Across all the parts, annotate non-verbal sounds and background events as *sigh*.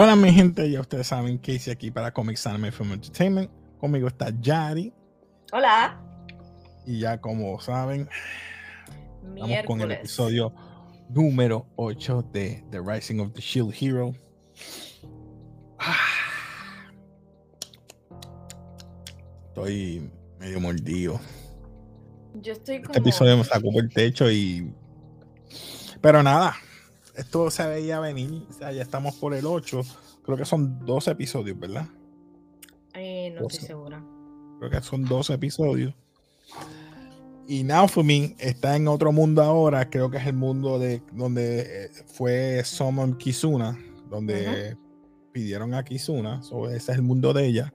Buenas, mi gente, ya ustedes saben que hice aquí para Comics Anime Film Entertainment. Conmigo está Yari. Hola. Y ya como saben, Miércoles. estamos con el episodio número 8 de The Rising of the Shield Hero. Ah. Estoy medio mordido. Yo estoy como... Este episodio me sacó por el techo y... Pero nada, esto se veía venir. O sea, ya estamos por el 8. Creo que son 12 episodios, ¿verdad? Eh, no estoy segura. Creo que son 12 episodios. Y Naofumi está en otro mundo ahora. Creo que es el mundo de donde eh, fue Summon Kizuna, donde pidieron a Kizuna. So, ese es el mundo de ella.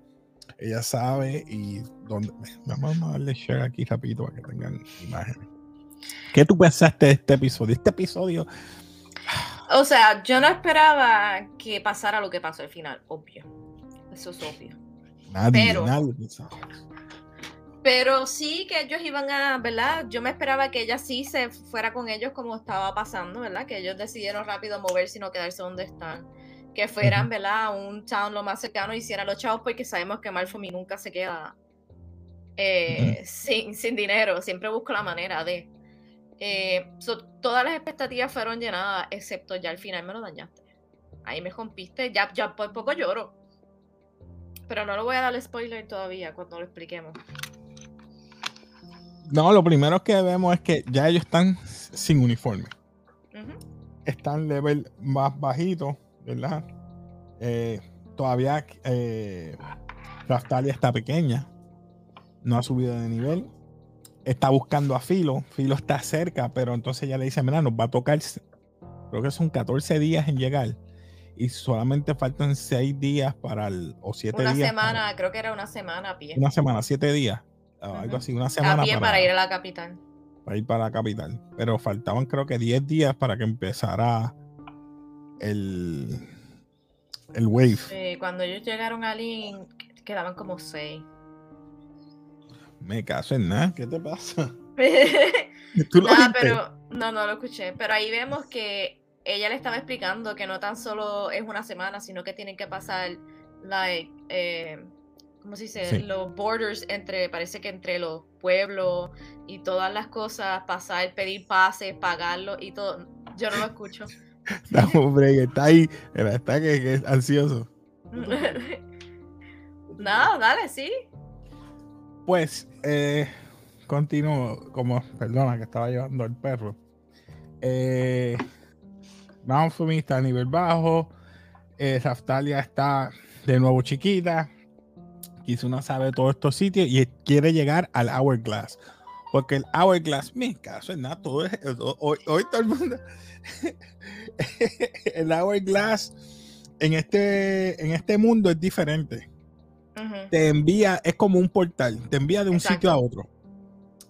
Ella sabe y donde. Vamos a darle share aquí rapidito para que tengan imágenes. ¿Qué tú pensaste de este episodio? Este episodio, O sea, yo no esperaba que pasara lo que pasó al final, obvio. Eso es obvio. nadie, Pero- nadie pensaba. Pero sí que ellos iban a, ¿verdad? Yo me esperaba que ella sí se fuera con ellos como estaba pasando, ¿verdad? Que ellos decidieron rápido moverse y no quedarse donde están. Que fueran. ¿verdad? A un town lo más cercano y hicieran los chavos porque sabemos que Malfoy nunca se queda eh, sin, sin dinero. Siempre busca la manera de... Eh, so, todas las expectativas fueron llenadas, excepto ya al final me lo dañaste. Ahí me rompiste, ya, ya por poco lloro. Pero no lo voy a dar spoiler todavía cuando lo expliquemos. No, lo primero que vemos es que ya ellos están sin uniforme. Están level más bajito, ¿verdad? Eh, todavía eh, Raftalia está pequeña, no ha subido de nivel, está buscando a Filo, Filo está cerca, pero entonces ya le dice, mira, nos va a tocar, creo que son 14 días en llegar y solamente faltan 6 días para el, o 7 Una días. semana, creo que era una semana a pie. para- una semana, 7 días, algo así, una A semana pie para, ir a la capital. para ir para la capital. Pero faltaban creo que 10 días para que empezara el, el wave. Eh, cuando ellos llegaron a Lynn, quedaban como seis. Me caso en nada, ¿qué te pasa? *laughs* ¿Tú lo pero no, no lo escuché. Pero ahí vemos que ella le estaba explicando que no tan solo es una semana, sino que tienen que pasar, like, eh, ¿cómo se dice? Sí. Los borders entre, parece que entre los pueblos y todas las cosas, pasar, pedir pases, pagarlo y todo. Yo no lo escucho. *laughs* Un break, está ahí, está que, que es ansioso. *laughs* no, dale, sí. Pues, eh, continúo, como, perdona que estaba llevando al perro. Eh, Naofumi está a nivel bajo, eh, Raftalia está de nuevo chiquita, Kizuna sabe todos estos sitios y quiere llegar al Hourglass. Porque el Hourglass, mi caso es nada, hoy todo el mundo. *laughs* el Hourglass en este, en este mundo es diferente Te envía, es como un portal, te envía de un Exacto. sitio a otro.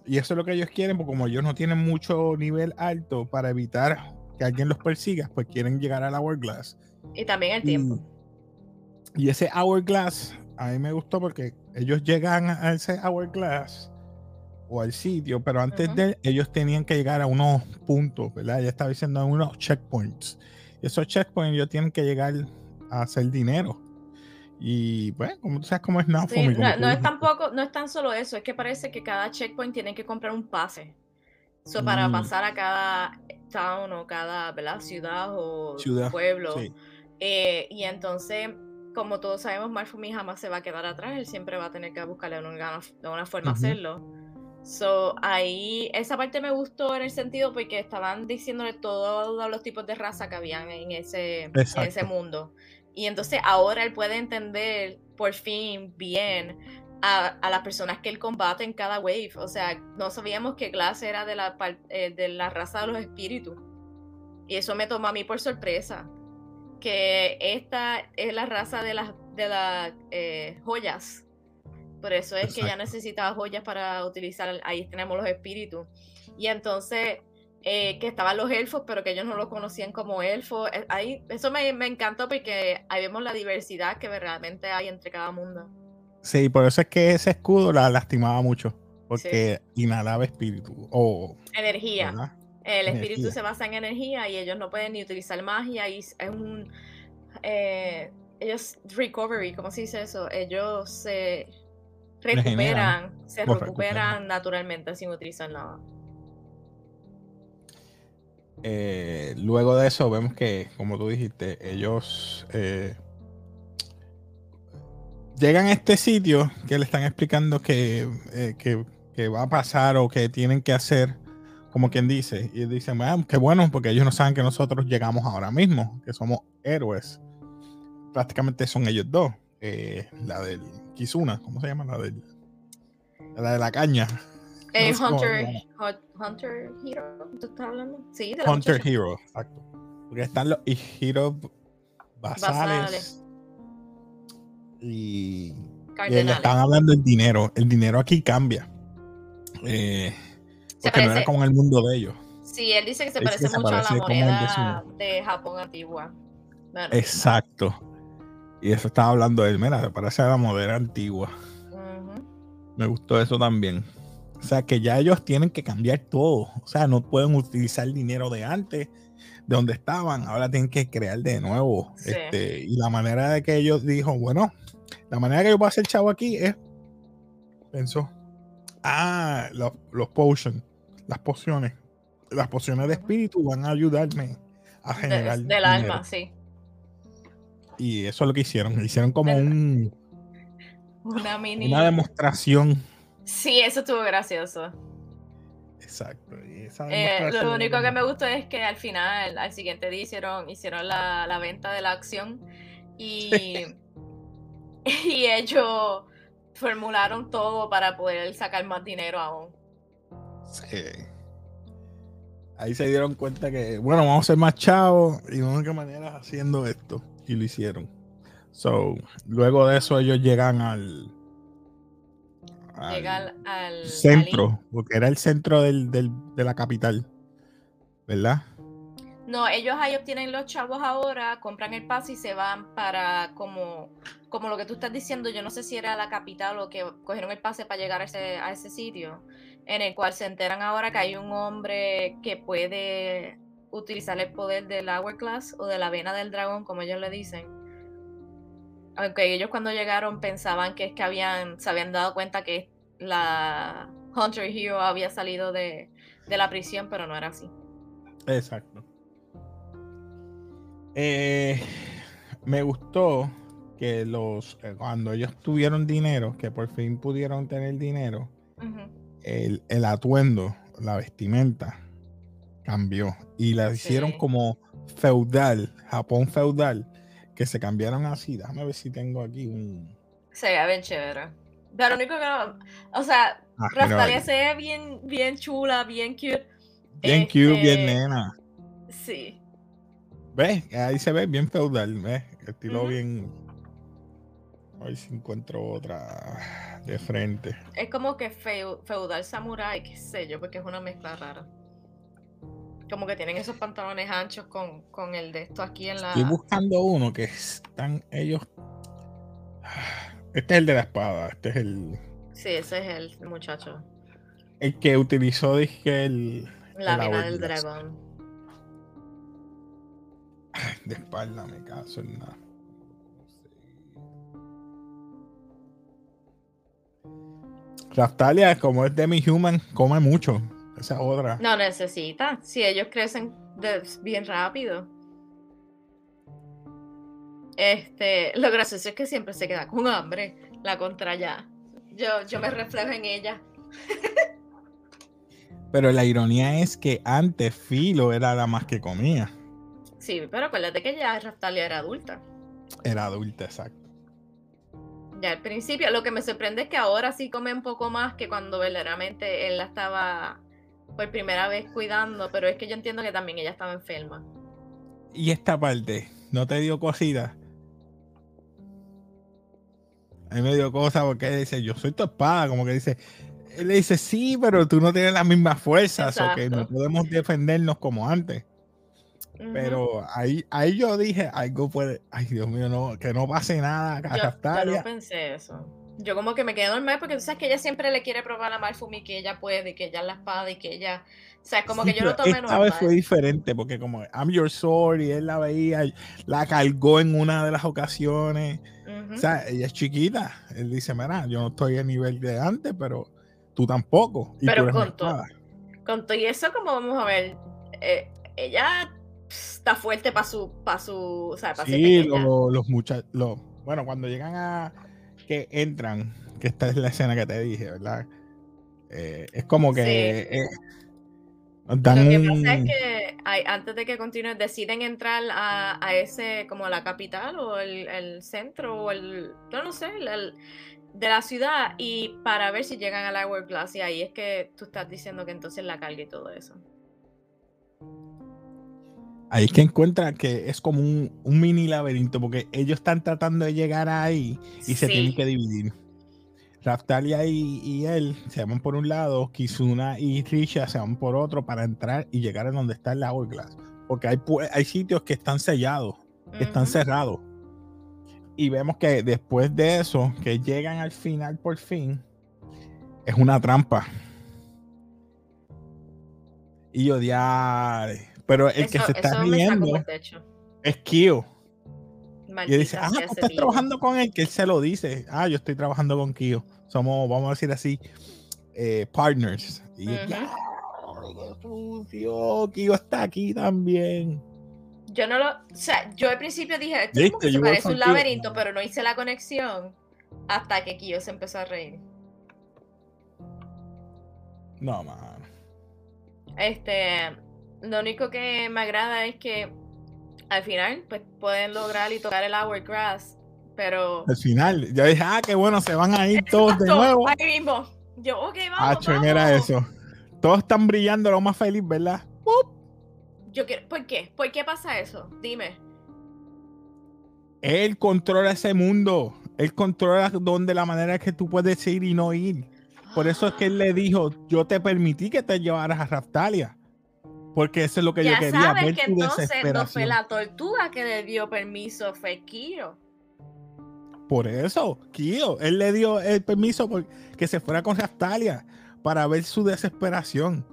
Y eso es lo que ellos quieren, porque como ellos no tienen mucho nivel alto para evitar que alguien los persiga, pues quieren llegar al Hourglass. Y también el tiempo. y ese Hourglass, a mí me gustó porque ellos llegan a ese Hourglass o al sitio, pero antes de él, ellos tenían que llegar a unos puntos, ¿verdad? Ya estaba diciendo a unos checkpoints. Y esos checkpoints ellos tienen que llegar a hacer dinero. Y bueno, como tú sabes cómo es Naofumi, Sí, no, no es tampoco, no es tan solo eso, es que parece que cada checkpoint tienen que comprar un pase. So, para Mm. pasar a cada town o cada ¿verdad? ciudad o Ciudad, pueblo. Sí. Eh, y entonces, como todos sabemos, Marfumi jamás se va a quedar atrás, él siempre va a tener que buscarle una, de una forma Ujú. hacerlo. So, ahí, esa parte me gustó en el sentido porque estaban diciéndole todos los tipos de raza que habían en ese, en ese mundo. Y entonces ahora él puede entender por fin bien a, a las personas que él combate en cada wave. O sea, no sabíamos que Glass era de la, eh, de la raza de los espíritus. Y eso me tomó a mí por sorpresa. Que esta es la raza de las, de las eh, joyas. Por eso es que Exacto. necesitaba joyas para utilizar. Ahí tenemos los espíritus. Y entonces, eh, que estaban los elfos, pero que ellos no los conocían como elfos. Eh, Ahí, eso me, me encantó porque ahí vemos la diversidad que realmente hay entre cada mundo. Sí, por eso es que ese escudo la lastimaba mucho. Porque inhalaba espíritu. O, Energía. ¿verdad? El espíritu Energía. se basa en energía y ellos no pueden ni utilizar magia y es un eh, ellos recovery, ¿cómo se dice eso? Ellos se recuperan, se recuperan, naturalmente sin utilizar nada. Eh, luego de eso vemos que, como tú dijiste, ellos eh, llegan a este sitio que le están explicando que, que, va a pasar o que tienen que hacer, como quien dice, y dicen, bueno, qué bueno, porque ellos no saben que nosotros llegamos ahora mismo, que somos héroes prácticamente son ellos dos. Eh, la del Kizuna, ¿cómo se llama? La del la de la caña. Eh, Hunter, Hunter Hero, ¿tú estás hablando? Sí, de Hunter Hero, exacto. Porque están los Hero basales, y, y están hablando del dinero. El dinero aquí cambia. Eh, porque no era como en el mundo de ellos. Sí, él dice que se parece mucho a la moneda de Japón antigua. Exacto. Y eso estaba hablando él. Mira, se parece a la modera antigua. Me gustó eso también. O sea, que ya ellos tienen que cambiar todo. O sea, no pueden utilizar el dinero de antes, de donde estaban. Ahora tienen que crear de nuevo. Este, y la manera de que ellos dijo, bueno, la manera que yo voy a hacer chavo aquí es, pensó, ah, los, los potions, las pociones. Las pociones de espíritu van a ayudarme a generar. del alma, sí. Y eso es lo que hicieron. Hicieron como un. Una mini. Una demostración. Sí, eso estuvo gracioso. Exacto. Eh, lo único que me gustó es que al final, al siguiente día, hicieron, hicieron la, la venta de la acción y, *laughs* y ellos formularon todo para poder sacar más dinero aún. Sí. Ahí se dieron cuenta que, bueno, vamos a ser más chavos y de única manera haciendo esto y lo hicieron. So, luego de eso ellos llegan al, al, centro, porque era el centro del, de la capital, ¿verdad? No, ellos ahí obtienen los chavos ahora, compran el pase y se van para como, como lo que tú estás diciendo, yo no sé si era la capital o que cogieron el pase para llegar a ese, a ese sitio, en el cual se enteran ahora que hay un hombre que puede utilizar el poder del Hourglass o de la vena del dragón, como ellos le dicen. Aunque ellos cuando llegaron pensaban que es que habían, se habían dado cuenta que la Hunter Hero había salido de, la prisión, pero no era así. Exacto. Eh, me gustó que los eh, cuando ellos tuvieron dinero, que por fin pudieron tener dinero, el, el, atuendo, la vestimenta, cambió y la hicieron como feudal, Japón feudal, que se cambiaron así. Déjame ver si tengo aquí un. Se ve bien chévere. Pero lo único que no. O sea, ah, se ve bien, bien chula, bien cute. Bien cute, bien este, nena. Sí. ¿Ves? Ahí se ve bien feudal, ¿ves? Estilo bien. A ver si encuentro otra de frente. Es como que feudal samurai, qué sé yo, porque es una mezcla rara. Como que tienen esos pantalones anchos con, el de esto aquí en la. Estoy buscando uno que están ellos. Este es el de la espada. Este es el. Sí, ese es el muchacho. El que utilizó, dije, el. La vena del dragón. De espalda me caso en nada. Raftalia, como es demi-human, come mucho. Esa otra. No necesita. Si ellos crecen bien rápido. Este, lo gracioso es que siempre se queda con hambre. La contra ya. Yo, yo me reflejo en ella. *laughs* Pero la ironía es que antes Filo era la más que comía. Sí, pero acuérdate que ya Raftalia era adulta. Era adulta, exacto. Ya al principio, lo que me sorprende es que ahora sí come un poco más que cuando verdaderamente él la estaba por primera vez cuidando, pero es que yo entiendo que también ella estaba enferma. Y esta parte, ¿no te dio cosita? A mí me dio cosa porque dice, yo soy tu espada, como que dice, él le dice, sí, pero tú no tienes las mismas fuerzas, o que no podemos defendernos como antes. Pero ahí, ahí yo dije, algo puede, ay Dios mío, no, que no pase nada. Yo, yo no pensé eso. Yo como que me quedé normal porque tú sabes que ella siempre le quiere probar a Malfumi que ella puede, que ella es la espada y que ella... O sea, como que yo lo tomé esta normal. vez fue diferente porque como I'm your sword y él la veía, la cargó en una de las ocasiones. O sea, ella es chiquita. Él dice, mira, yo no estoy a nivel de antes, pero tú tampoco. pero con todo, con todo y eso como vamos a ver, eh, ella está fuerte para su, para su, o sea, para sí, los muchachos, bueno, cuando llegan a que entran, que esta es la escena que te dije, ¿verdad? Eh, es como que... Eh, lo que pasa es que antes de que continúe, deciden entrar a, ese, como la capital o el, centro o el, no, no sé, de la ciudad y para ver si llegan al Hourglass y ahí es que tú estás diciendo que entonces la carga y todo eso. Ahí es que encuentra que es como un, mini laberinto, porque ellos están tratando de llegar ahí y se tienen que dividir. Raftalia y, él se van por un lado, Kizuna y Risha se van por otro para entrar y llegar a donde está el Hourglass. Porque hay, hay sitios que están sellados, que están cerrados. Y vemos que después de eso, que llegan al final por fin, es una trampa. Y odiar pero el que se está riendo es Kyo. y dice, ah, tú estás trabajando con él, que él se lo dice. Ah, yo estoy trabajando con Kyo. Somos, vamos a decir así, eh, partners. Y uh Kyo está aquí también. Yo no lo, o sea, yo al principio dije, esto parece un laberinto, pero no hice la conexión hasta que Kyo se empezó a reír. No, man. Este, lo único que me agrada es que al final pues pueden lograr y tocar el hourglass, pero... Al final, ya dije, ah, qué bueno, se van a ir *laughs* todos de nuevo. Ahí mismo. Yo, ok, vamos, ah, era eso. Todos están brillando lo más feliz, ¿verdad? Yo quiero, ¿Por qué? ¿Por qué pasa eso? Dime. Él controla ese mundo. Él controla dónde la manera que tú puedes ir y no ir. Por eso es que él le dijo, yo te permití que te llevaras a Raftalia. Porque eso es lo que yo quería. Sabes ver que entonces no fue la tortuga que le dio permiso, fue Kiro. Por eso, Kio, él le dio el permiso porque que se fuera con Rastalia para ver su desesperación.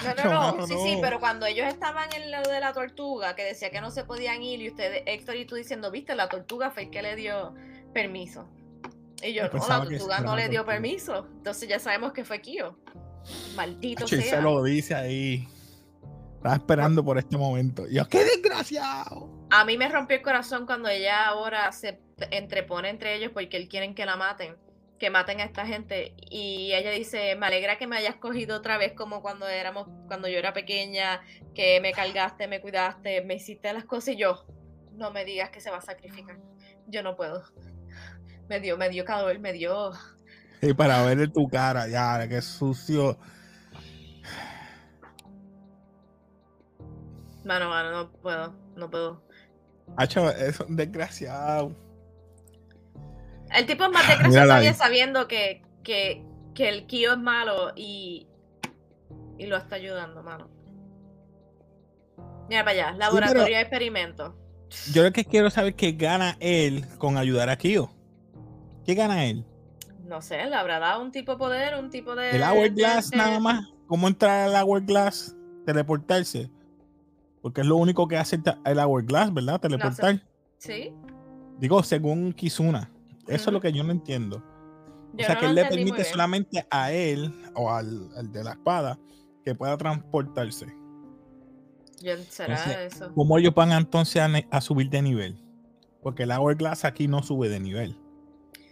No, no, *laughs* no, sí, sí, pero cuando ellos estaban en lo de la tortuga, que decía que no se podían ir, y ustedes, Héctor y tú diciendo, viste, la tortuga fue el que le dio permiso. Y yo, no, la tortuga no le dio permiso. Entonces ya sabemos que fue Kio. Maldito sea. se lo dice ahí. Estaba esperando por este momento. yo, ¡qué desgraciado! A mí me rompió el corazón cuando ella ahora se entrepone entre ellos porque él quieren que la maten, que maten a esta gente. Y ella dice, me alegra que me hayas cogido otra vez como cuando éramos, cuando yo era pequeña, que me cargaste, me cuidaste, me hiciste las cosas y yo, no me digas que se va a sacrificar. Yo no puedo. Me dio, me dio calor, me dio *laughs* y para ver tu cara, ya, qué sucio. Mano, mano, no puedo, no puedo. Hacho, es un desgraciado. El tipo es más desgraciado sabiendo que, que, que el Kyo es malo y, y lo está ayudando, mano. Mira para allá, laboratorio de experimento. Yo lo que quiero saber es qué gana él con ayudar a Kyo. ¿Qué gana él? No sé, le habrá dado un tipo de poder, un tipo de. El Hourglass nada más. ¿Cómo entrar al Hourglass? Teleportarse. Porque es lo único que hace el Hourglass, ¿verdad? Teleportar. sí. Digo, según Kizuna. Eso es lo que yo no entiendo. o sea, que él le permite solamente a él o al, de la espada que pueda transportarse. Yo, ¿Será eso? ¿Cómo ellos van entonces a, a subir de nivel? Porque el Hourglass aquí no sube de nivel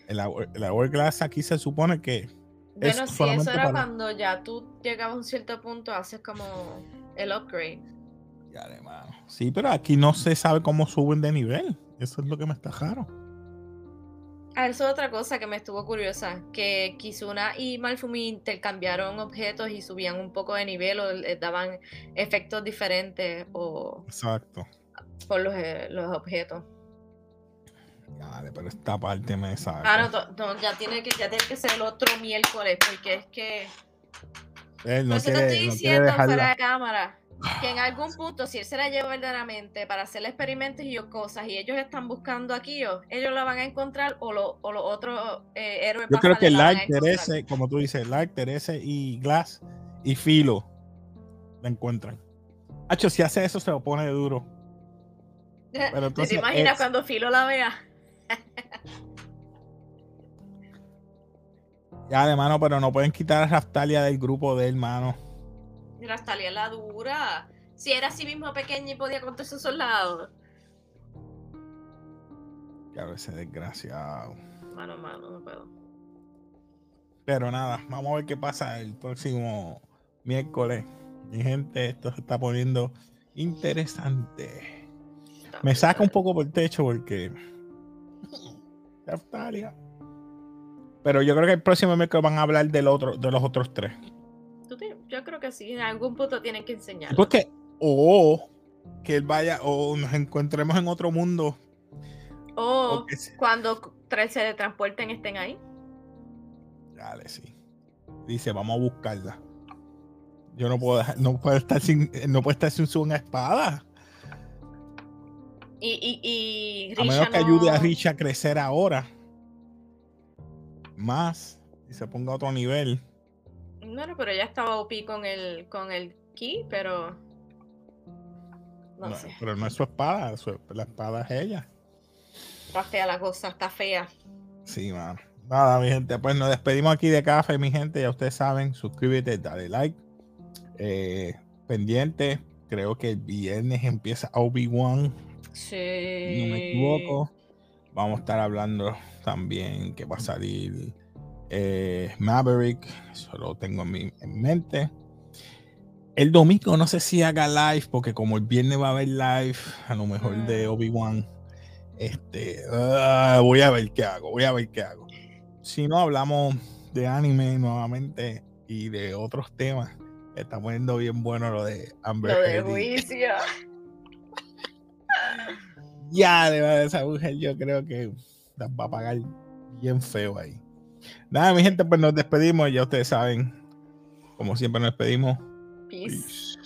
el, el Hourglass aquí se supone que. Bueno, si eso era cuando ya tú llegabas a un cierto punto, haces como el upgrade. Ya, hermano. Sí, pero aquí no se sabe cómo suben de nivel. Eso es lo que me está raro. Ah, eso es otra cosa que me estuvo curiosa, que Kizuna y Malfumi intercambiaron objetos y subían un poco de nivel o les daban efectos diferentes o Exacto. por los, eh, los objetos. Dale, pero esta parte me saca. Ah, no, ya, tiene que, ya tiene que ser el otro miércoles, porque es que. Él no quiere, te estoy diciendo fuera de cámara que en algún punto, si él se la lleva verdaderamente para hacer experimentos y cosas, y ellos están buscando aquí, ellos la van a encontrar o, lo, o los otros eh, héroes. Yo creo que Light, Terese, como tú dices, Light, Terese y Glass y Filo la encuentran. Hacho, si hace eso, se lo pone duro. *laughs* Pero entonces, ¿Te imaginas cuando Filo la vea? *laughs* ya, de mano, pero no pueden quitar a Raftalia del grupo de hermano. Raftalia la dura. Si era así mismo pequeña y podía contar sus soldados. A veces desgraciado. Mano, mano, no puedo. Pero nada, vamos a ver qué pasa el próximo miércoles. Mi gente, esto se está poniendo interesante. Me saca un poco por el techo porque. Pero yo creo que el próximo miércoles van a hablar del otro, de los otros tres. Yo creo que sí, en algún punto tienen que enseñar. Porque, o que él vaya, o nos encontremos en otro mundo. O, cuando tres se transporten estén ahí. Dale, sí. Dice, vamos a buscarla. Yo no puedo no puedo estar sin, no puedo estar sin su espada. Y, y, y a menos que ayude a Rich a crecer ahora. Más. Y se ponga a otro nivel. Bueno, pero ya estaba OP con el, con el ki, pero. No, sé. Pero no es su espada, la espada es ella. Está fea la cosa, está fea. Sí, mano. Nada, mi gente, pues nos despedimos aquí de café, mi gente. Ya ustedes saben, suscríbete, dale like. Eh, pendiente, creo que el viernes empieza Obi-Wan. Sí. No me equivoco. Vamos a estar hablando también que va a salir eh, Maverick, eso lo tengo en, en mente. El domingo no sé si haga live, porque como el viernes va a haber live, a lo mejor de mm. Obi-Wan, este, ah, voy a ver qué hago, voy a ver qué hago. Si no, hablamos de anime nuevamente y de otros temas. Está poniendo bien bueno lo de Amber Lo de juicio. Ya, de esa mujer yo creo que va a pagar bien feo ahí. Nada, mi gente, pues nos despedimos. Ya ustedes saben, como siempre nos despedimos. Peace.